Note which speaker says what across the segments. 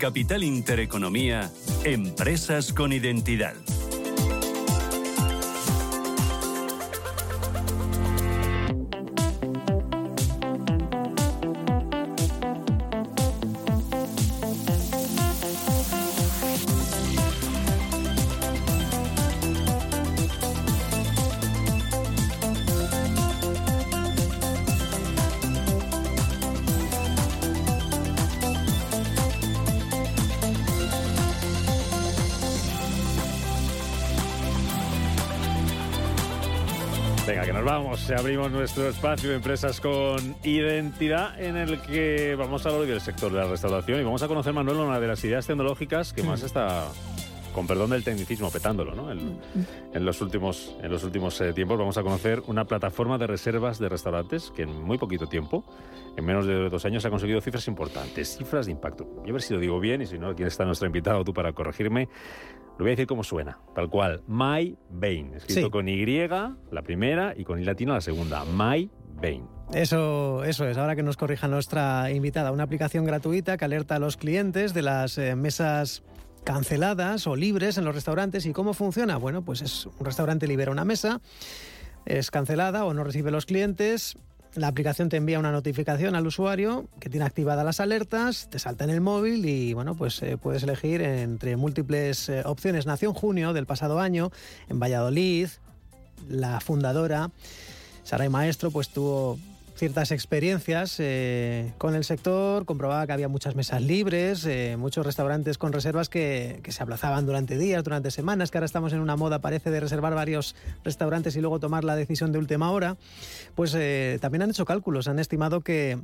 Speaker 1: Capital Intereconomía, Empresas con Identidad.
Speaker 2: Vamos. Abrimos nuestro espacio de empresas con identidad en el que vamos a hablar del sector de la restauración y vamos a conocer, Manuel, una de las ideas tecnológicas que más está, con perdón del tecnicismo, petándolo, ¿no? En, en los últimos, en los últimos eh, tiempos vamos a conocer una plataforma de reservas de restaurantes que en muy poquito tiempo, en menos de dos años, ha conseguido cifras importantes, cifras de impacto. Yo a ver si lo digo bien y si no, aquí está nuestro invitado, tú para corregirme. Lo voy a decir como suena, tal cual. My Bain, escrito
Speaker 3: Sí.
Speaker 2: con Y, la primera, y con I latino la segunda. My Bain.
Speaker 3: Eso, eso es, ahora que nos corrija nuestra invitada, una aplicación gratuita que alerta a los clientes de las eh, mesas canceladas o libres en los restaurantes. ¿Y cómo funciona? Bueno, pues es un restaurante libera una mesa, es cancelada o no recibe los clientes. La aplicación te envía una notificación al usuario que tiene activadas las alertas, te salta en el móvil y bueno, pues eh, puedes elegir entre múltiples eh, opciones. Nació en junio del pasado año en Valladolid, la fundadora Saray Maestro pues tuvo ciertas experiencias eh, con el sector, comprobaba que había muchas mesas libres, eh, muchos restaurantes con reservas que, que se aplazaban durante días, durante semanas, que ahora estamos en una moda, parece, de reservar varios restaurantes y luego tomar la decisión de última hora. Pues eh, también han hecho cálculos, han estimado que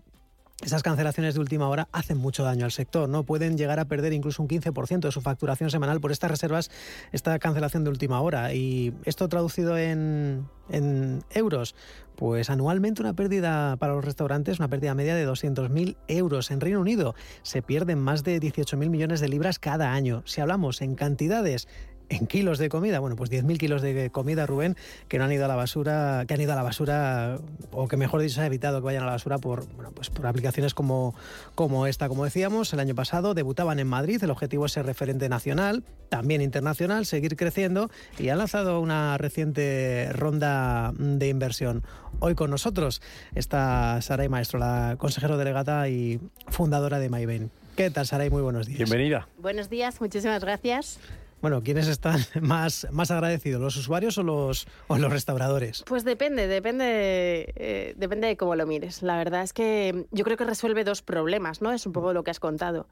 Speaker 3: esas cancelaciones de última hora hacen mucho daño al sector, ¿no? Pueden llegar a perder incluso un 15% de su facturación semanal por estas reservas, esta cancelación de última hora. Y esto traducido en, en euros, pues anualmente una pérdida para los restaurantes, una pérdida media de 200.000 euros. En Reino Unido se pierden más de 18.000 millones de libras cada año. Si hablamos en cantidades, en kilos de comida, bueno, pues 10.000 kilos de comida, Rubén, que no han ido a la basura, que han ido a la basura, o que mejor dicho se ha evitado que vayan a la basura por, bueno, pues por aplicaciones como, como esta. Como decíamos, el año pasado debutaban en Madrid, el objetivo es ser referente nacional, también internacional, seguir creciendo y han lanzado una reciente ronda de inversión. Hoy con nosotros está Saray Maestro, la consejero delegada y fundadora de MyBain. ¿Qué tal, Saray? Muy buenos días.
Speaker 2: Bienvenida.
Speaker 4: Buenos días, muchísimas gracias.
Speaker 3: Bueno, ¿quiénes están más, más agradecidos, los usuarios o los, o los restauradores?
Speaker 4: Pues depende, depende, eh, depende de cómo lo mires. La verdad es que yo creo que resuelve dos problemas, ¿no? Es un poco lo que has contado.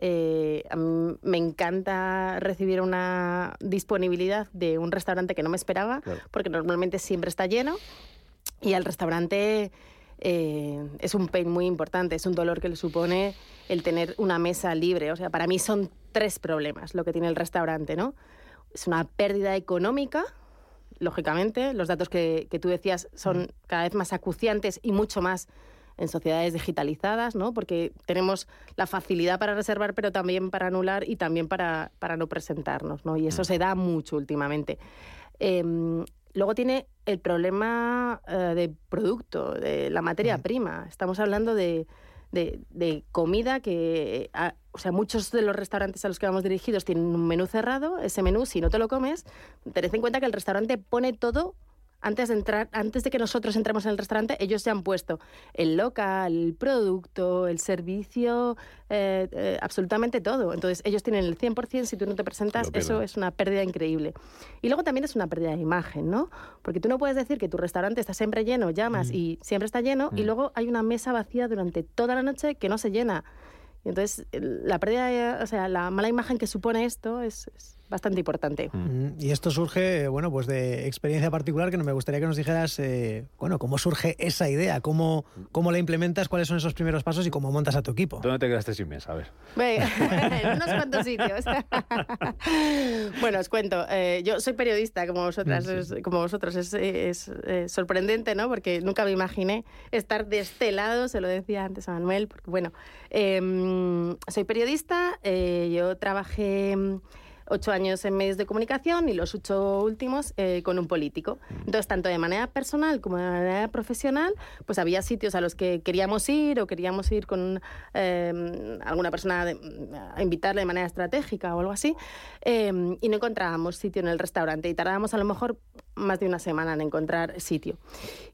Speaker 4: Eh, a mí me encanta recibir una disponibilidad de un restaurante que no me esperaba,
Speaker 2: Claro.
Speaker 4: porque normalmente siempre está lleno y al restaurante eh, es un pain muy importante, es un dolor que le supone el tener una mesa libre. O sea, para mí son tres problemas lo que tiene el restaurante, ¿no? Es una pérdida económica, lógicamente, los datos que, que tú decías son cada vez más acuciantes y mucho más en sociedades digitalizadas, ¿no? Porque tenemos la facilidad para reservar, pero también para anular y también para, para no presentarnos, ¿no? Y eso se da mucho últimamente. Em, luego tiene el problema eh, de producto, de la materia prima. Estamos hablando de, de- de comida que, ah, o sea, muchos de los restaurantes a los que vamos dirigidos tienen un menú cerrado. Ese menú, si no te lo comes, tened en cuenta que el restaurante pone todo antes de entrar, antes de que nosotros entremos en el restaurante, ellos ya han puesto el local, el producto, el servicio, eh, eh, absolutamente todo. Entonces, ellos tienen el 100%, si tú no te presentas, eso es una pérdida increíble. Y luego también es una pérdida de imagen, ¿no? Porque tú no puedes decir que tu restaurante está siempre lleno, llamas y siempre está lleno, y luego hay una mesa vacía durante toda la noche que no se llena. Y entonces, la pérdida, o sea, la mala imagen que supone esto es, es, bastante importante.
Speaker 3: Mm, Y esto surge, bueno, pues de experiencia particular que no me gustaría que nos dijeras, eh, bueno, cómo surge esa idea, cómo, cómo la implementas, cuáles son esos primeros pasos y cómo montas a tu equipo.
Speaker 2: ¿Dónde te quedaste sin mesa? A ver.
Speaker 4: En unos cuantos sitios. bueno, os cuento. eh, yo soy periodista, como vosotras, es- como vosotros. Es, es, eh, sorprendente, ¿no? Porque nunca me imaginé estar de este lado, se lo decía antes a Manuel, porque bueno, em, soy periodista, eh, yo trabajé mm, ocho años en medios de comunicación y los ocho últimos eh, con un político. Entonces, tanto de manera personal como de manera profesional, pues había sitios a los que queríamos ir o queríamos ir con eh, alguna persona de- a invitarle de manera estratégica o algo así, eh, y no encontrábamos sitio en el restaurante y tardábamos a lo mejor más de una semana en encontrar sitio.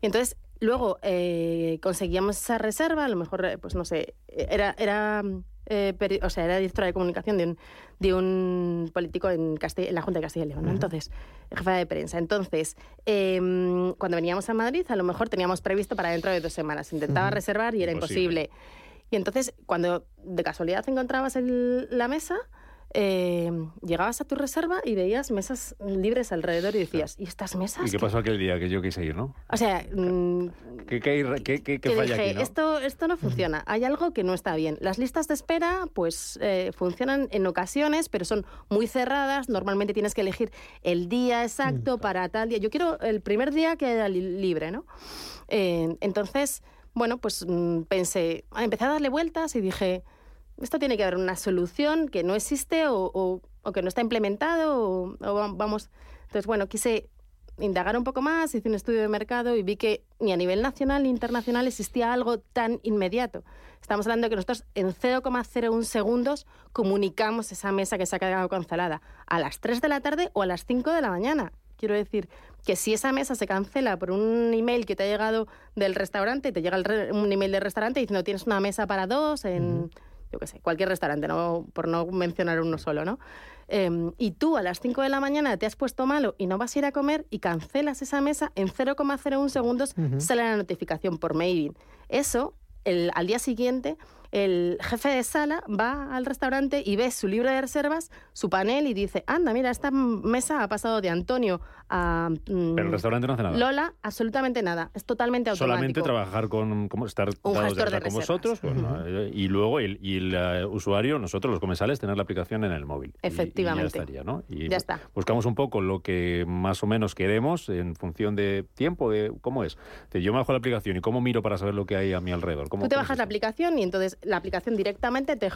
Speaker 4: Y entonces luego eh, conseguíamos esa reserva, a lo mejor, eh, pues no sé, era, era, eh, peri- o sea, era directora de comunicación de un, de un político en, Castilla- en la Junta de Castilla y León, ¿no? Entonces, jefa de prensa. Entonces, em, cuando veníamos a Madrid, a lo mejor teníamos previsto para dentro de dos semanas. Intentaba reservar y era
Speaker 2: Imposible.
Speaker 4: imposible. Y entonces, cuando de casualidad encontrabas el- la mesa, eh, llegabas a tu reserva y veías mesas libres alrededor y decías, ¿y estas mesas?
Speaker 2: ¿Y qué pasó aquel día que yo quise ir, no?
Speaker 4: O sea, mm,
Speaker 2: ¿Qué, qué, qué, qué-
Speaker 4: que
Speaker 2: falla
Speaker 4: dije,
Speaker 2: aquí, no?
Speaker 4: esto, esto no funciona, hay algo que no está bien. Las listas de espera, pues, eh, funcionan en ocasiones, pero son muy cerradas. Normalmente tienes que elegir el día exacto para tal día. Yo quiero el primer día que haya li- libre, ¿no? Eh, entonces, bueno, pues mm, pensé, ah, empecé a darle vueltas y dije, esto tiene que haber una solución que no existe o, o- o que no está implementado o, o va- vamos. Entonces, bueno, quise indagar un poco más, hice un estudio de mercado y vi que ni a nivel nacional ni internacional existía algo tan inmediato. Estamos hablando de que nosotros en 0,01 segundos comunicamos esa mesa que se ha quedado cancelada a las 3 de la tarde o a las 5 de la mañana. Quiero decir que si esa mesa se cancela por un email que te ha llegado del restaurante, te llega un email del restaurante diciendo tienes una mesa para dos en, yo qué sé, cualquier restaurante, no, por no mencionar uno solo, ¿no? Em, y tú a las 5 de la mañana te has puesto malo y no vas a ir a comer y cancelas esa mesa, en 0,01 segundos sale la notificación por mailing. Eso, el- al día siguiente, el jefe de sala va al restaurante y ve su libro de reservas, su panel y dice, anda, mira, esta mesa ha pasado de Antonio a mm,
Speaker 2: Pero el restaurante no hace nada.
Speaker 4: Lola, absolutamente nada. Es totalmente automático.
Speaker 2: Solamente trabajar con, como estar
Speaker 4: Un gestor de
Speaker 2: alta con vosotros bueno, eh, y luego el, y el eh, usuario, nosotros los comensales, tener la aplicación en el móvil. Y-
Speaker 4: Efectivamente.
Speaker 2: Y, ya estaría, ¿no? Y
Speaker 4: Ya está.
Speaker 2: Buscamos un poco lo que más o menos queremos en función de tiempo, de cómo es. De, yo me bajo la aplicación y cómo miro para saber lo que hay a mi alrededor. ¿Cómo,
Speaker 4: Tú te bajas la aplicación y entonces la aplicación directamente te,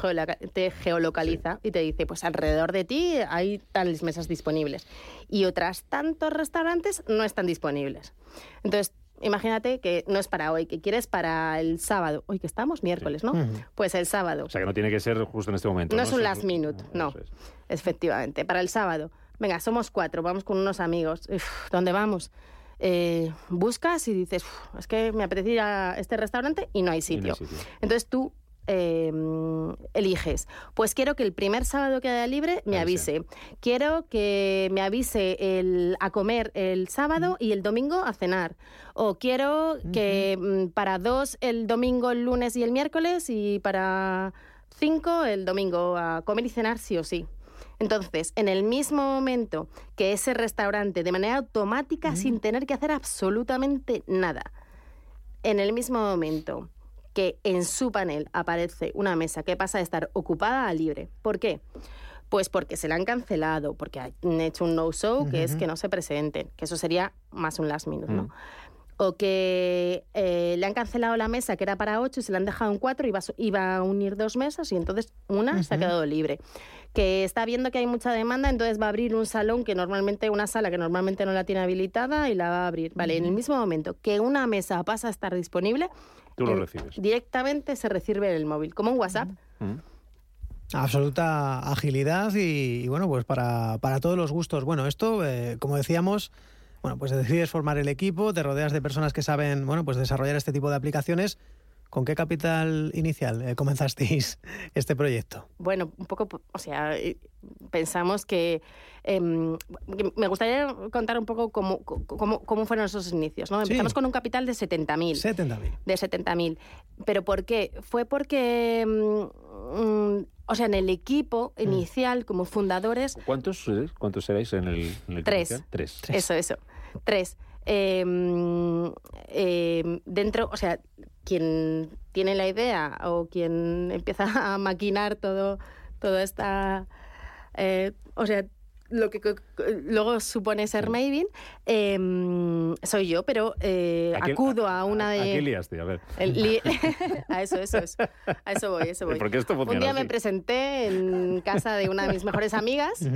Speaker 4: te geolocaliza y te dice, pues alrededor de ti hay tales mesas disponibles. Y otras tantos restaurantes no están disponibles. Entonces, imagínate que no es para hoy, que quieres para el sábado. Hoy que estamos, miércoles, ¿no? Pues el sábado.
Speaker 2: O sea, que no tiene que ser justo en este momento.
Speaker 4: No
Speaker 2: No,
Speaker 4: es un last minute, no.
Speaker 2: Es.
Speaker 4: Efectivamente, para el sábado. Venga, somos cuatro, vamos con unos amigos. Uf, ¿Dónde vamos? Eh, buscas y dices, "Uf, es que me apetece ir a este restaurante y no hay
Speaker 2: no
Speaker 4: sitio. Entonces tú eh, eliges, pues quiero que el primer sábado que haya libre me avise. Quiero que me avise el, a comer el sábado y el domingo a cenar. O quiero que mm, para dos el domingo, el lunes y el miércoles y para cinco el domingo a comer y cenar sí o sí. Entonces, en el mismo momento que ese restaurante, de manera automática, sin tener que hacer absolutamente nada, en el mismo momento que en su panel aparece una mesa que pasa de estar ocupada a libre. ¿Por qué? Pues porque se la han cancelado, porque han hecho un no-show, que es que no se presenten, que eso sería más un last minute, ¿no? O que eh, le han cancelado la mesa que era para ocho y se la han dejado en cuatro y iba, a su- iba a unir dos mesas y entonces una se ha quedado libre. Que está viendo que hay mucha demanda, entonces va a abrir un salón que normalmente, una sala que normalmente no la tiene habilitada y la va a abrir. Vale, en el mismo momento que una mesa pasa a estar disponible,
Speaker 2: Tú lo recibes.
Speaker 4: Directamente se recibe en el móvil, como un WhatsApp.
Speaker 2: Mm.
Speaker 3: Absoluta agilidad y, y, bueno, pues para, para todos los gustos. Bueno, esto, eh, como decíamos, bueno, pues decides formar el equipo, te rodeas de personas que saben, bueno, pues desarrollar este tipo de aplicaciones. ¿Con qué capital inicial eh, comenzasteis este proyecto?
Speaker 4: Bueno, un poco, o sea, eh, pensamos que, em, que me gustaría contar un poco cómo, cómo, cómo fueron esos inicios. ¿no? Empezamos
Speaker 3: Sí.
Speaker 4: con un capital de 70.000.
Speaker 3: 70.000.
Speaker 4: De 70.000. ¿Pero por qué? Fue porque, mm, mm, o sea, en el equipo
Speaker 3: Mm.
Speaker 4: inicial, como fundadores,
Speaker 2: ¿Cuántos? ¿Cuántos erais en el, en el
Speaker 4: Tres.
Speaker 2: inicial? Tres.
Speaker 4: Eso, eso. Tres. Eh, eh, dentro, o sea, quien tiene la idea o quien empieza a maquinar todo, toda esta, eh, o sea, lo que luego supone ser Maven, eh, soy yo, pero eh,
Speaker 2: ¿A qué-
Speaker 4: acudo a una
Speaker 2: ¿A qué
Speaker 4: de...
Speaker 2: liaste? A ver.
Speaker 4: el li- a eso, eso, eso. A eso voy, a eso voy.
Speaker 2: Porque esto
Speaker 4: Un día me presenté en casa de una de mis mejores amigas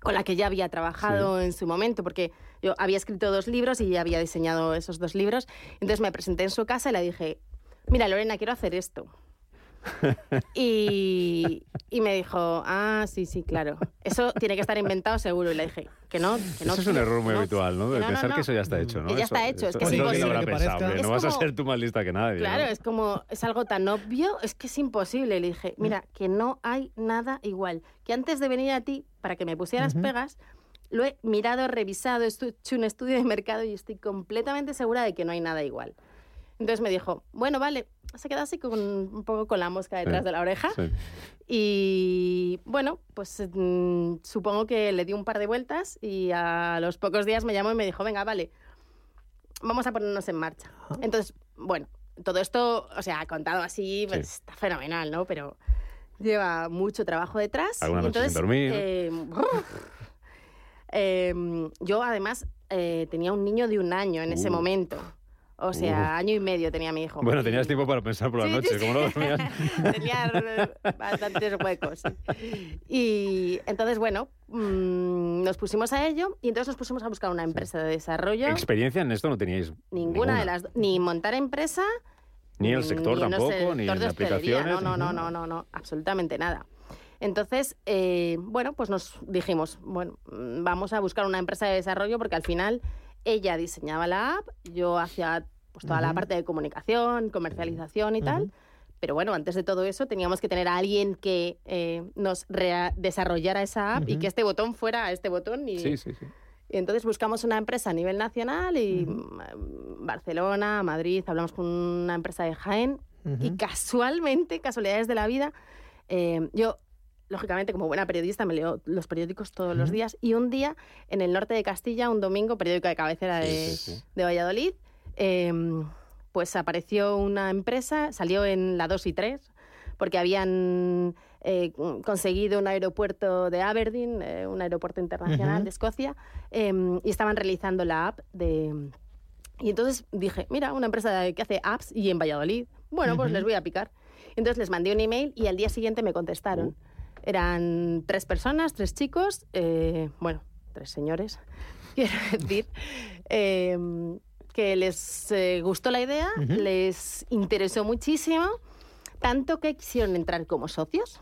Speaker 4: con la que ya había trabajado en su momento, porque yo había escrito dos libros y ya había diseñado esos dos libros. Entonces me presenté en su casa y le dije, mira Lorena, quiero hacer esto. y, y me dijo, ah, sí, sí, claro. Eso tiene que estar inventado seguro. Y le dije, que no, que no.
Speaker 2: Eso es un error muy
Speaker 4: no,
Speaker 2: habitual, ¿no? De
Speaker 4: no,
Speaker 2: pensar
Speaker 4: no.
Speaker 2: que eso ya está hecho, ¿no?
Speaker 4: Que ya está hecho, es que es
Speaker 2: ¿quién lo
Speaker 4: imposible.
Speaker 3: Que
Speaker 2: pensado? no vas a ser tú más lista que nadie.
Speaker 4: Claro,
Speaker 2: ¿no?
Speaker 4: es como, es algo tan obvio, es que es imposible. Le dije, mira, que no hay nada igual. Que antes de venir a ti, para que me pusieras pegas, lo he mirado, revisado, he hecho un estudio de mercado y estoy completamente segura de que no hay nada igual. Entonces me dijo, bueno, vale, se quedó así con, un poco con la mosca detrás
Speaker 2: Sí,
Speaker 4: de la oreja.
Speaker 2: sí.
Speaker 4: Y bueno, pues mm, supongo que le di un par de vueltas y a los pocos días me llamó y me dijo, venga, vale, vamos a ponernos en marcha. Entonces, bueno, todo esto, o sea, contado así, pues,
Speaker 2: Sí.
Speaker 4: está fenomenal, ¿no? Pero lleva mucho trabajo detrás.
Speaker 2: Alguna
Speaker 4: y
Speaker 2: noche sin dormir.
Speaker 4: eh, eh, yo además eh, tenía un niño de un año en ese momento. O sea, año y medio tenía mi hijo.
Speaker 2: Bueno, tenías tiempo para pensar por la
Speaker 4: Sí,
Speaker 2: noche,
Speaker 4: sí,
Speaker 2: como no
Speaker 4: sí.
Speaker 2: dormías.
Speaker 4: Tenía bastantes huecos. Y entonces, bueno, mm, nos pusimos a ello y entonces nos pusimos a buscar una empresa de desarrollo.
Speaker 2: Experiencia en esto no teníais
Speaker 4: Ninguna, de las Ni montar empresa.
Speaker 2: Ni el sector
Speaker 4: ni en
Speaker 2: tampoco, ni
Speaker 4: sector
Speaker 2: en
Speaker 4: de hostelería.
Speaker 2: aplicaciones.
Speaker 4: No, no, no, no, no, no, absolutamente nada. Entonces, eh, bueno, pues nos dijimos, bueno, mm, vamos a buscar una empresa de desarrollo porque al final ella diseñaba la app, yo hacía pues toda la parte de comunicación, comercialización y tal. Pero bueno, antes de todo eso teníamos que tener a alguien que eh, nos desarrollara esa app y que este botón fuera este botón. Y,
Speaker 2: Sí, sí, sí.
Speaker 4: y entonces buscamos una empresa a nivel nacional y mm, Barcelona, Madrid, hablamos con una empresa de Jaén y casualmente, casualidades de la vida, eh, yo, lógicamente, como buena periodista, me leo los periódicos todos los días y un día en el norte de Castilla, un domingo, periódico de cabecera
Speaker 2: Sí,
Speaker 4: de,
Speaker 2: sí, sí.
Speaker 4: de Valladolid, eh, pues apareció una empresa, salió en la 2 y 3, porque habían eh, conseguido un aeropuerto de Aberdeen, eh, un aeropuerto internacional de Escocia, eh, y estaban realizando la app de... Y entonces dije, mira, una empresa que hace apps y en Valladolid, bueno, pues les voy a picar. Entonces les mandé un email y al día siguiente me contestaron. Eran tres personas, tres chicos, eh, bueno, tres señores, quiero decir, eh, que les eh, gustó la idea, les interesó muchísimo, tanto que quisieron entrar como socios.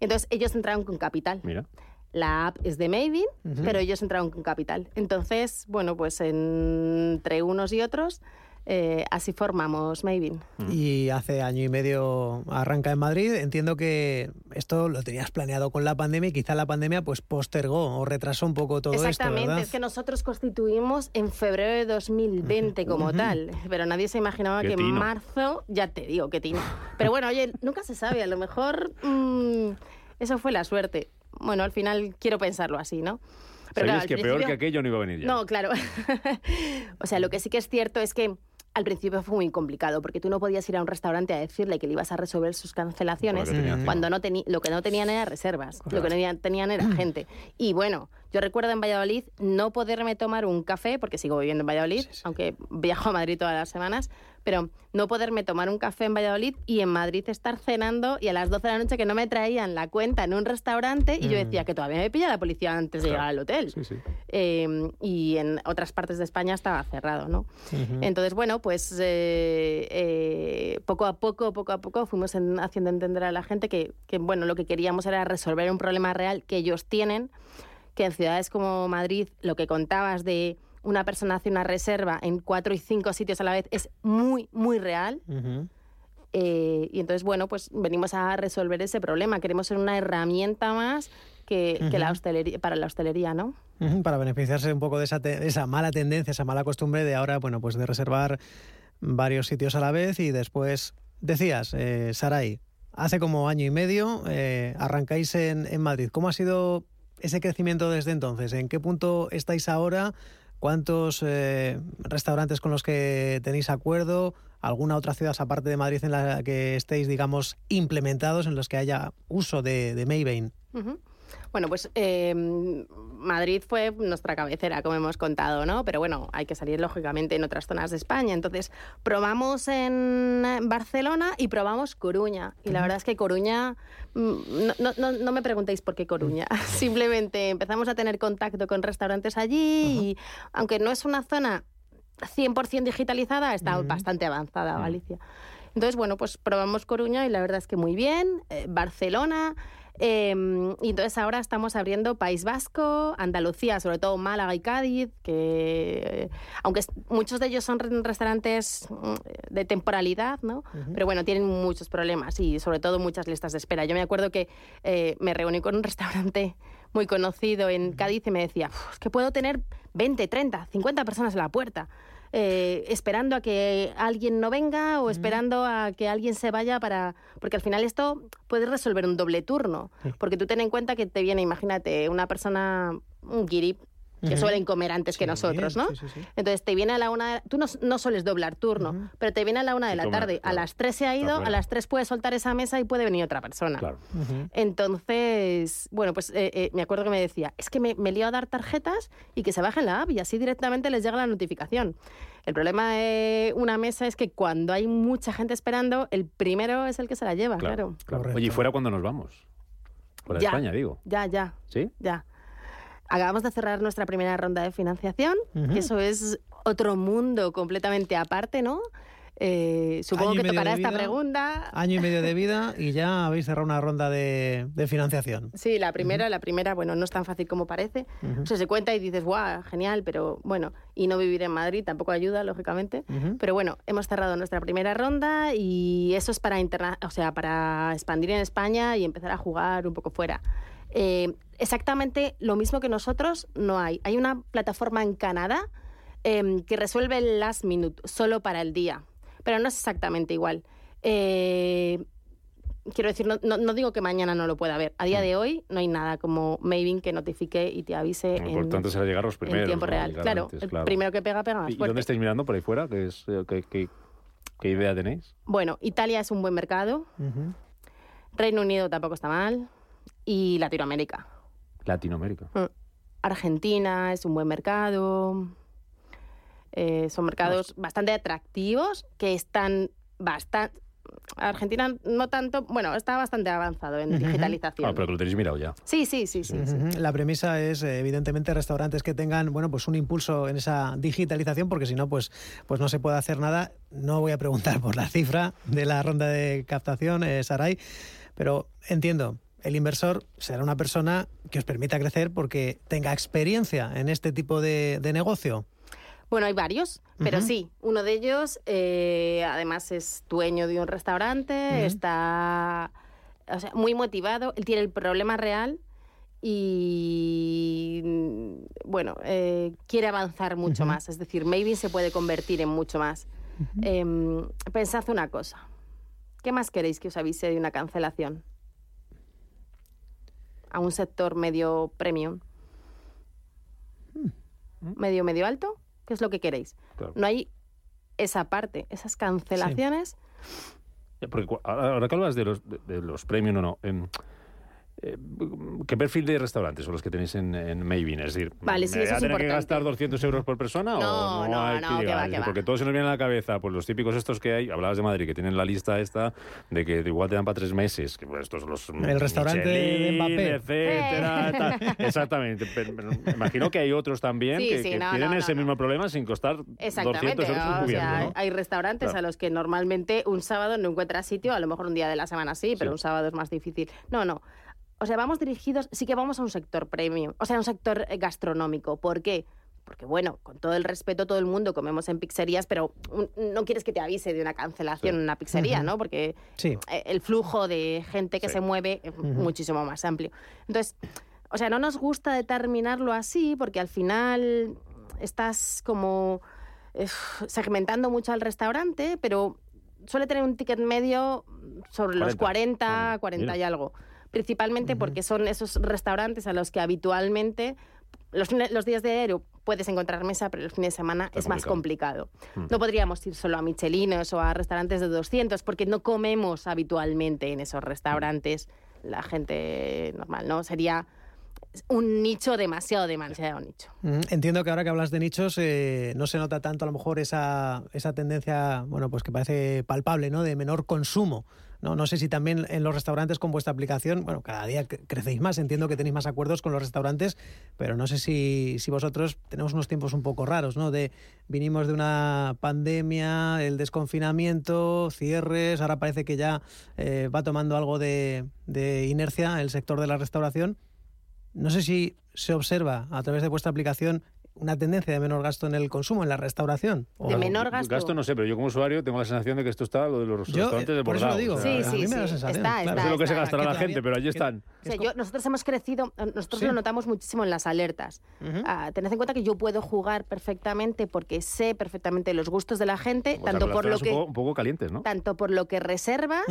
Speaker 4: Entonces ellos entraron con capital.
Speaker 2: Mira.
Speaker 4: La app es de Maven, pero ellos entraron con capital. Entonces, bueno, pues entre unos y otros, eh, así formamos Maven.
Speaker 3: Y hace año y medio arranca en Madrid. Entiendo que esto lo tenías planeado con la pandemia y quizá la pandemia pues postergó o retrasó un poco todo esto,
Speaker 4: Exactamente, es que nosotros constituimos en febrero de 2020 como tal, pero nadie se imaginaba
Speaker 2: Qué
Speaker 4: que en marzo, ya te digo, que tino. Pero bueno, oye, nunca se sabe, a lo mejor mm, eso fue la suerte. Bueno, al final quiero pensarlo así, ¿no?
Speaker 2: Sabíais
Speaker 4: al
Speaker 2: que peor que aquello no iba a venir ya.
Speaker 4: No, claro. o sea, lo que sí que es cierto es que al principio fue muy complicado porque tú no podías ir a un restaurante a decirle que le ibas a resolver sus cancelaciones cuando no teni- lo que no tenían era reservas, lo que no tenían era gente. Y bueno, yo recuerdo en Valladolid no poderme tomar un café, porque sigo viviendo en Valladolid, aunque viajo a Madrid todas las semanas, pero no poderme tomar un café en Valladolid y en Madrid estar cenando y a las 12 de la noche que no me traían la cuenta en un restaurante y yo decía que todavía me pilla la policía antes de llegar al hotel.
Speaker 2: Sí.
Speaker 4: Eh, y en otras partes de España estaba cerrado, ¿no? Entonces, bueno, pues eh, eh, poco a poco, poco a poco fuimos en- haciendo entender a la gente que, que, bueno, lo que queríamos era resolver un problema real que ellos tienen, que en ciudades como Madrid, lo que contabas de una persona hace una reserva en cuatro y cinco sitios a la vez es muy, muy real. Eh, y entonces, bueno, pues venimos a resolver ese problema. Queremos ser una herramienta más que, que la hostelería, para la hostelería, ¿no?
Speaker 3: Para beneficiarse un poco de esa, te- esa mala tendencia, esa mala costumbre de ahora, bueno, pues de reservar varios sitios a la vez y después, decías, eh, Saray, hace como año y medio eh, arrancáis en, en Madrid. ¿Cómo ha sido ese crecimiento desde entonces? ¿En qué punto estáis ahora? ¿Cuántos eh, restaurantes con los que tenéis acuerdo? ¿Alguna otra ciudad aparte de Madrid en la que estéis, digamos, implementados, en los que haya uso de, de Maybain?
Speaker 4: Ujú. Bueno, pues eh, Madrid fue nuestra cabecera, como hemos contado, ¿no? Pero bueno, hay que salir lógicamente en otras zonas de España. Entonces, probamos en Barcelona y probamos Coruña. Y la verdad es que Coruña, mm, no, no- no- no me preguntéis por qué Coruña. Simplemente empezamos a tener contacto con restaurantes allí y aunque no es una zona 100% digitalizada, está bastante avanzada Galicia. Entonces, bueno, pues probamos Coruña y la verdad es que muy bien. Eh, Barcelona. Eh, y entonces ahora estamos abriendo País Vasco, Andalucía, sobre todo Málaga y Cádiz, que aunque muchos de ellos son re- restaurantes mm, de temporalidad, ¿no? Pero bueno, tienen muchos problemas y sobre todo muchas listas de espera. Yo me acuerdo que eh, me reuní con un restaurante muy conocido en Cádiz y me decía, "Uf, es que puedo tener 20, 30, 50 personas en la puerta. Eh, esperando a que alguien no venga o esperando a que alguien se vaya para... Porque al final esto puedes resolver un doble turno. Porque tú ten en cuenta que te viene, imagínate, una persona, un guiri, que suelen comer antes que nosotros, ¿no?
Speaker 3: sí, sí, sí.
Speaker 4: Entonces te viene a la una, tú no, no sueles doblar turno, pero te viene a la una de la tarde.
Speaker 2: claro.
Speaker 4: A las tres se ha ido, a las tres puede soltar esa mesa y puede venir otra persona.
Speaker 2: Claro.
Speaker 4: Entonces, bueno, pues eh, eh, me acuerdo que me decía, es que me, me lío a dar tarjetas y que se bajen la app y así directamente les llega la notificación. El problema de una mesa es que cuando hay mucha gente esperando, el primero es el que se la lleva, claro.
Speaker 2: claro. Oye, ¿y fuera cuando nos vamos? Fuera de
Speaker 4: Ya.
Speaker 2: España, digo.
Speaker 4: Ya, ya,
Speaker 2: ¿Sí?
Speaker 4: ya. Acabamos de cerrar nuestra primera ronda de financiación,
Speaker 3: Ujú.
Speaker 4: que eso es otro mundo completamente aparte, ¿no? Eh, supongo
Speaker 3: Año
Speaker 4: que tocará esta pregunta.
Speaker 3: Año y medio de vida y ya habéis cerrado una ronda de, de financiación.
Speaker 4: Sí, la primera, la primera, bueno, no es tan fácil como parece. O sea, se cuenta y dices, guau, genial, pero bueno, y no vivir en Madrid tampoco ayuda, lógicamente.
Speaker 3: Ujú.
Speaker 4: Pero bueno, hemos cerrado nuestra primera ronda y eso es para interna o sea, para expandir en España y empezar a jugar un poco fuera. Eh, exactamente lo mismo que nosotros no hay. Hay una plataforma en Canadá em, que resuelve el last minute, solo para el día, pero no es exactamente igual. Eh, quiero decir, no, no- no digo que mañana no lo pueda haber. A día de hoy no hay nada como Maven que notifique y te avise
Speaker 2: Lo
Speaker 4: en,
Speaker 2: importante será llegar los
Speaker 4: en
Speaker 2: primeros.
Speaker 4: tiempo
Speaker 2: ¿no?
Speaker 4: real. Claro,
Speaker 2: antes,
Speaker 4: el
Speaker 2: claro.
Speaker 4: primero que pega, pega más
Speaker 2: ¿Y
Speaker 4: fuerte.
Speaker 2: dónde estáis mirando por ahí fuera? ¿Qué, es, eh, qué, qué- qué idea tenéis?
Speaker 4: Bueno, Italia es un buen mercado,
Speaker 3: Ujú.
Speaker 4: Reino Unido tampoco está mal y Latinoamérica.
Speaker 2: Latinoamérica.
Speaker 4: Mm. Argentina es un buen mercado. Eh, son mercados bastante atractivos que están bastante... Argentina no tanto, bueno, está bastante avanzado en digitalización.
Speaker 2: Ah, pero que lo tenéis mirado ya.
Speaker 4: Sí, sí, sí, sí.
Speaker 3: La premisa es, evidentemente, restaurantes que tengan, bueno, pues un impulso en esa digitalización, porque si no, pues, pues no se puede hacer nada. No voy a preguntar por la cifra de la ronda de captación, eh, Saray, pero entiendo. El inversor será una persona que os permita crecer porque tenga experiencia en este tipo de, de negocio.
Speaker 4: Bueno, hay varios, pero sí, uno de ellos eh, además es dueño de un restaurante, está o sea, muy motivado, él tiene el problema real y mm, bueno, eh, quiere avanzar mucho más, es decir, maybe se puede convertir en mucho más. Em, pensad una cosa, ¿qué más queréis que os avise de una cancelación? A un sector medio premium. Medio, medio alto, ¿qué es lo que queréis?
Speaker 2: Claro.
Speaker 4: No hay esa parte, esas cancelaciones.
Speaker 2: Porque ahora que hablas de los, de, de los premium o no, em, eh, ¿qué perfil de restaurantes son los que tenéis en, en Maven? Es decir,
Speaker 4: Vale, sí,
Speaker 2: ¿me
Speaker 4: eso
Speaker 2: voy a
Speaker 4: es
Speaker 2: tener que gastar 200 euros por persona
Speaker 4: No,
Speaker 2: o no,
Speaker 4: no,
Speaker 2: hay
Speaker 4: no,
Speaker 2: que
Speaker 4: que
Speaker 2: llegar?
Speaker 4: va,
Speaker 2: Es decir,
Speaker 4: que
Speaker 2: Porque
Speaker 4: va.
Speaker 2: todos se nos viene a la cabeza, pues los típicos estos que hay, hablabas de Madrid, que tienen la lista esta de que igual te dan para tres meses, que pues, estos son los
Speaker 3: El restaurante de Mbappé.
Speaker 2: etcétera, tal. Exactamente. Pero- pero me imagino que hay otros también
Speaker 4: Sí,
Speaker 2: que,
Speaker 4: sí,
Speaker 2: que
Speaker 4: no,
Speaker 2: tienen
Speaker 4: no,
Speaker 2: ese
Speaker 4: no,
Speaker 2: mismo problema sin costar
Speaker 4: Exactamente.
Speaker 2: 200 euros por
Speaker 4: sea,
Speaker 2: ¿no?
Speaker 4: hay restaurantes
Speaker 2: Claro.
Speaker 4: a los que normalmente un sábado no encuentras sitio, a lo mejor un día de la semana sí, pero
Speaker 2: Sí.
Speaker 4: un sábado es más difícil. No, no. O sea, vamos dirigidos, sí que vamos a un sector premium, o sea, a un sector eh, gastronómico. ¿Por qué? porque bueno, con todo el respeto, todo el mundo comemos en pizzerías, pero no quieres que te avise de una cancelación
Speaker 2: Sí.
Speaker 4: en una pizzería. ¿no? Porque
Speaker 3: Sí.
Speaker 4: eh, el flujo de gente que
Speaker 2: Sí.
Speaker 4: se mueve es muchísimo más amplio. Entonces, o sea, no nos gusta determinarlo así porque al final estás como eh, segmentando mucho al restaurante, pero suele tener un ticket medio sobre los
Speaker 2: 40.
Speaker 4: 40,
Speaker 2: Ah,
Speaker 4: 40 y algo. Principalmente porque son esos restaurantes a los que habitualmente los, los días de aero puedes encontrar mesa, pero los fines de semana
Speaker 2: Está
Speaker 4: es más
Speaker 2: complicado. Mm.
Speaker 4: No podríamos ir solo a Michelinos o a restaurantes de 200 porque no comemos habitualmente en esos restaurantes la gente normal, ¿no? Sería un nicho demasiado, demasiado nicho.
Speaker 3: Mm, Entiendo que ahora que hablas de nichos eh, no se nota tanto a lo mejor esa, esa tendencia, bueno, pues que parece palpable, ¿no? De menor consumo. No, no sé si también en los restaurantes con vuestra aplicación, bueno, cada día cre- crecéis más, entiendo que tenéis más acuerdos con los restaurantes, pero no sé si, si vosotros tenemos unos tiempos un poco raros, ¿no? De vinimos de una pandemia, el desconfinamiento, cierres, ahora parece que ya eh, va tomando algo de, de inercia el sector de la restauración. No sé si se observa a través de vuestra aplicación una tendencia de menor gasto en el consumo, en la restauración. O-
Speaker 4: De menor gasto.
Speaker 2: no sé, pero yo como usuario tengo la sensación de que esto está lo de los
Speaker 3: Yo,
Speaker 2: restaurantes
Speaker 3: eh, por eso lo digo.
Speaker 2: o sea,
Speaker 4: Sí,
Speaker 3: a
Speaker 4: sí,
Speaker 3: me da
Speaker 4: Está.
Speaker 2: No sé lo que se gastará
Speaker 3: que
Speaker 2: la gente, pero allí
Speaker 3: que-
Speaker 2: están.
Speaker 4: O sea,
Speaker 3: Es
Speaker 4: yo- nosotros hemos crecido, eh, nosotros
Speaker 3: Sí.
Speaker 4: lo notamos muchísimo en las alertas. Ah, tened en cuenta que yo puedo jugar perfectamente porque sé perfectamente los gustos de la gente,
Speaker 2: O
Speaker 4: tanto por lo
Speaker 2: un
Speaker 4: que
Speaker 2: poco, un poco calientes, ¿no?
Speaker 4: tanto por lo que reservas.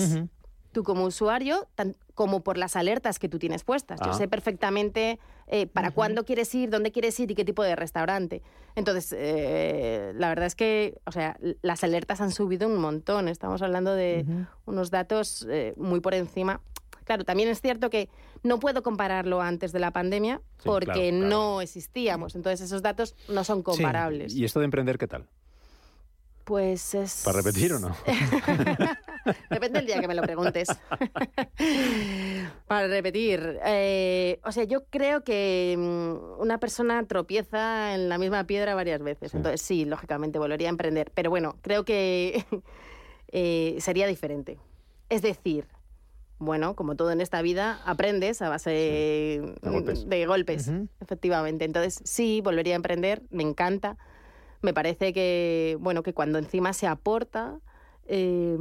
Speaker 4: Tú como usuario, tan- como por las alertas que tú tienes puestas. Yo sé perfectamente eh, para cuándo quieres ir, dónde quieres ir y qué tipo de restaurante. Entonces, eh, la verdad es que, o sea, las alertas han subido un montón. Estamos hablando de unos datos eh, muy por encima. Claro, también es cierto que no puedo compararlo antes de la pandemia
Speaker 2: Sí,
Speaker 4: porque
Speaker 2: claro, claro.
Speaker 4: no existíamos. Entonces, esos datos no son comparables.
Speaker 2: ¿Y esto de emprender qué tal?
Speaker 4: Pues es...
Speaker 2: ¿Para repetir o no?
Speaker 4: Depende del día que me lo preguntes. Para repetir. eh, o sea, yo creo que mm, una persona tropieza en la misma piedra varias veces.
Speaker 2: Sí.
Speaker 4: Entonces, sí, lógicamente volvería a emprender. Pero bueno, creo que eh, sería diferente. Es decir, bueno, como todo en esta vida, aprendes a base
Speaker 2: De golpes.
Speaker 4: de golpes,
Speaker 3: Ujú.
Speaker 4: efectivamente. Entonces, sí, volvería a emprender, me encanta. Me parece que, bueno, que cuando encima se aporta, eh,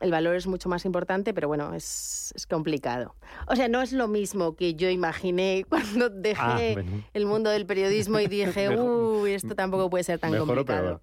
Speaker 4: el valor es mucho más importante, pero bueno, es, es complicado. O sea, no es lo mismo que yo imaginé cuando dejé
Speaker 2: Ah, bueno.
Speaker 4: el mundo del periodismo y dije, uy, esto tampoco puede ser tan
Speaker 2: mejor
Speaker 4: complicado.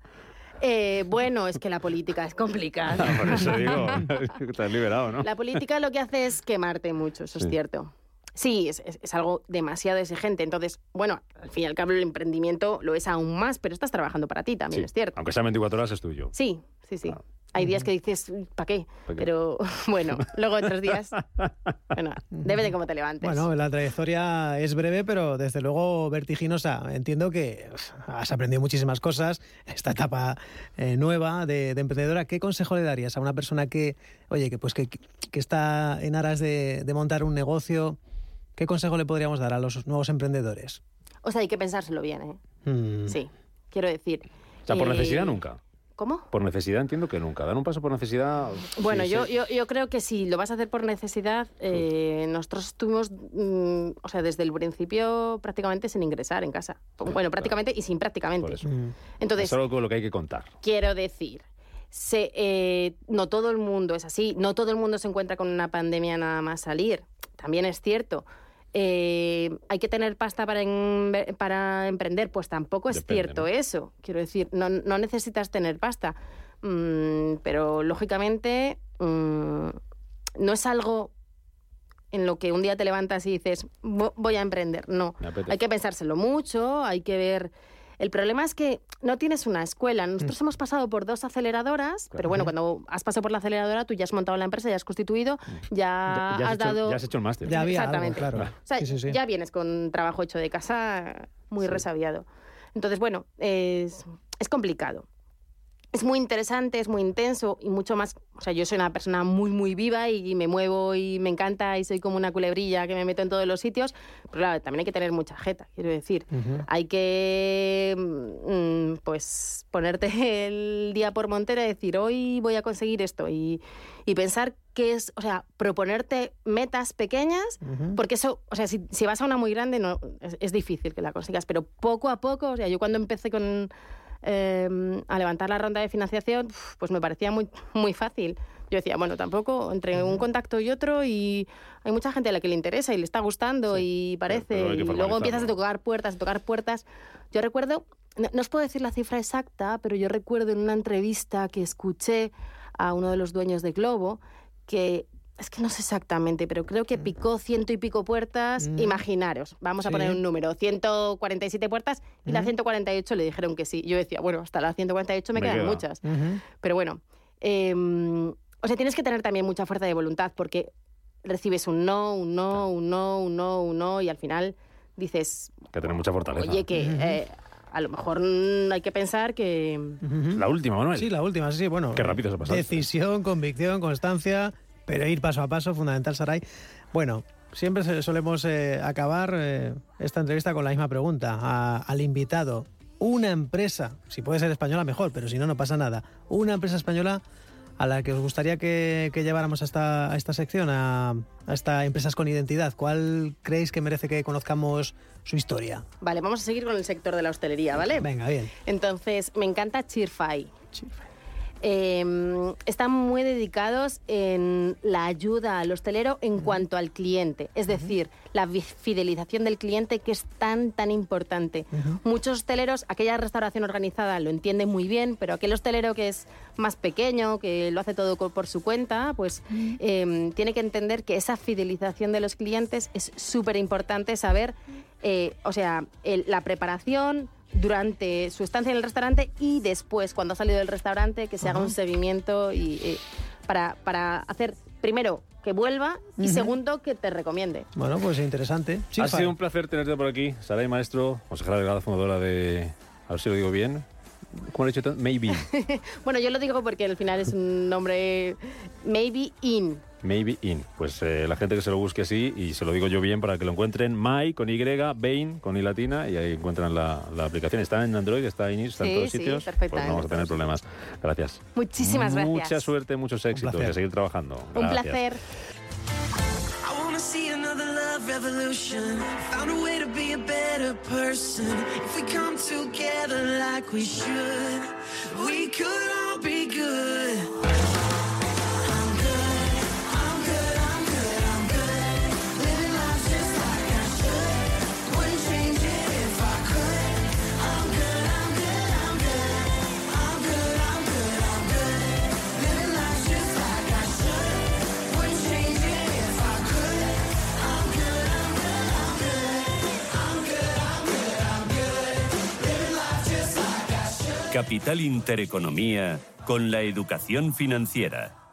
Speaker 4: Eh, bueno, es que la política es complicada.
Speaker 2: Por eso digo, estás liberado, ¿no?
Speaker 4: La política lo que hace es quemarte mucho, eso
Speaker 2: Sí.
Speaker 4: es cierto. Sí, es, es- es algo demasiado exigente. Entonces, bueno, al fin y al cabo el emprendimiento lo es aún más, pero estás trabajando para ti también,
Speaker 2: Sí,
Speaker 4: es cierto.
Speaker 2: Aunque sea 24 horas es tuyo.
Speaker 4: Sí, sí, sí.
Speaker 2: Ah.
Speaker 4: Hay días que dices, ¿para qué?
Speaker 2: ¿Pa qué?
Speaker 4: Pero bueno, luego otros días, bueno, depende de cómo te levantes.
Speaker 3: Bueno, la trayectoria es breve, pero desde luego vertiginosa. Entiendo que has aprendido muchísimas cosas en esta etapa eh, nueva de, de emprendedora. ¿Qué consejo le darías a una persona que, oye, que pues que, que está en aras de, de montar un negocio? ¿Qué consejo le podríamos dar a los nuevos emprendedores?
Speaker 4: O sea, hay que pensárselo bien, ¿eh?
Speaker 3: Mm,
Speaker 4: Sí, quiero decir.
Speaker 2: O sea, por
Speaker 4: eh,
Speaker 2: necesidad nunca.
Speaker 4: ¿Cómo?
Speaker 2: Por necesidad entiendo que nunca. Dar un paso por necesidad.
Speaker 4: Bueno,
Speaker 2: sí,
Speaker 4: yo,
Speaker 2: sí.
Speaker 4: yo, yo creo que si lo vas a hacer por necesidad, eh, nosotros estuvimos, mm, o sea, desde el principio prácticamente sin ingresar en casa. Bueno,
Speaker 2: claro.
Speaker 4: prácticamente y sin prácticamente.
Speaker 2: Por eso.
Speaker 3: mm,
Speaker 4: Entonces,
Speaker 2: es algo con lo que hay que contar.
Speaker 4: quiero decir, se, eh, no todo el mundo es así, no todo el mundo se encuentra con una pandemia nada más salir. También es cierto. Eh, ¿Hay que tener pasta para, en- para emprender? Pues tampoco es
Speaker 2: Depende,
Speaker 4: cierto
Speaker 2: ¿no?
Speaker 4: eso. Quiero decir, no, no necesitas tener pasta. Mm, pero lógicamente mm, no es algo en lo que un día te levantas y dices, "Vo- voy a emprender. No, hay que pensárselo mucho, hay que ver... El problema es que no tienes una escuela. Nosotros hemos pasado por dos aceleradoras, pero bueno, cuando has pasado por la aceleradora, tú ya has montado la empresa, ya has constituido, ya,
Speaker 2: Ya, ya
Speaker 4: has,
Speaker 2: has hecho,
Speaker 4: dado...
Speaker 2: ya has hecho el máster.
Speaker 3: Ya había algo,
Speaker 4: Exactamente.
Speaker 3: claro.
Speaker 4: O sea,
Speaker 3: Sí, sí, sí.
Speaker 4: ya vienes con trabajo hecho de casa muy resabiado. Entonces, bueno, es, es complicado. Es muy interesante, es muy intenso y mucho más. O sea, yo soy una persona muy, muy viva y me muevo y me encanta y soy como una culebrilla que me meto en todos los sitios. Pero claro, también hay que tener mucha jeta, quiero decir. Hay que, mm, pues, ponerte el día por montera y decir, hoy voy a conseguir esto y, y pensar qué es, o sea, proponerte metas pequeñas, porque eso, o sea, si, si, vas a una muy grande no es, es, difícil que la consigas, pero poco a poco, o sea, yo cuando empecé con eh, a levantar la ronda de financiación, pues me parecía muy, muy fácil. Yo decía, bueno, tampoco entre un contacto y otro y hay mucha gente a la que le interesa y le está gustando y parece, y luego empiezas a tocar puertas, a tocar puertas. Yo recuerdo, no, no os puedo decir la cifra exacta, pero yo recuerdo en una entrevista que escuché a uno de los dueños de Globo que es que no sé exactamente, pero creo que picó ciento y pico puertas. Mm. Imaginaros, vamos a poner un número, 147 puertas y la 148 le dijeron que sí. Yo decía, bueno, hasta la 148 me, quedan muchas. Pero bueno, em, o sea, tienes que tener también mucha fuerza de voluntad porque recibes un no, un no, un no, un no, un no y al final dices...
Speaker 2: Que tener mucha fortaleza.
Speaker 4: Oye, que... Eh, a lo mejor hay que pensar que...
Speaker 2: La última, Manuel.
Speaker 3: Sí, la última, sí, bueno.
Speaker 2: Qué rápido se pasa.
Speaker 3: Decisión, convicción, constancia pero ir paso a paso, fundamental, Saray. Bueno, siempre solemos eh, acabar eh, esta entrevista con la misma pregunta al invitado. Una empresa, si puede ser española mejor, pero si no, no pasa nada. Una empresa española a la que os gustaría que, lleváramos a esta, a esta sección, a, a esta Empresas con Identidad. ¿Cuál creéis que merece que conozcamos su historia?
Speaker 4: Vale, vamos a seguir con el sector de la hostelería, ¿vale?
Speaker 3: Venga, bien.
Speaker 4: Entonces, me encanta Cheerfy. Cheerfy. Em, están muy dedicados en la ayuda al hostelero en cuanto al cliente, es decir, la fidelización del cliente que es tan, tan importante. Muchos hosteleros, aquella restauración organizada lo entiende muy bien, pero aquel hostelero que es más pequeño, que lo hace todo por su cuenta, pues em, tiene que entender que esa fidelización de los clientes es súper importante saber, eh, o sea, la preparación, durante su estancia en el restaurante y después, cuando ha salido del restaurante, que se haga un seguimiento y, para, para hacer, primero, que vuelva y segundo, que te recomiende.
Speaker 3: Bueno, pues interesante.
Speaker 2: ha sido un placer tenerte por aquí. Saray Maestro, consejera delegada fundadora de, a ver si lo digo bien, ¿Cómo lo he dicho? Maybe.
Speaker 4: bueno, yo lo digo porque al final es un nombre Maybe In.
Speaker 2: Maybe In. Pues eh, la gente que se lo busque así, y se lo digo yo bien para que lo encuentren, My con Y, Bain con I latina, y ahí encuentran la, aplicación. Está en Android, está en está en todos
Speaker 4: sí,
Speaker 2: sitios.
Speaker 4: Pues
Speaker 2: no vamos a tener problemas. Gracias.
Speaker 4: Muchísimas gracias.
Speaker 2: Mucha suerte, muchos éxitos y a seguir trabajando.
Speaker 4: Un placer.
Speaker 1: Capital Intereconomía con la educación financiera.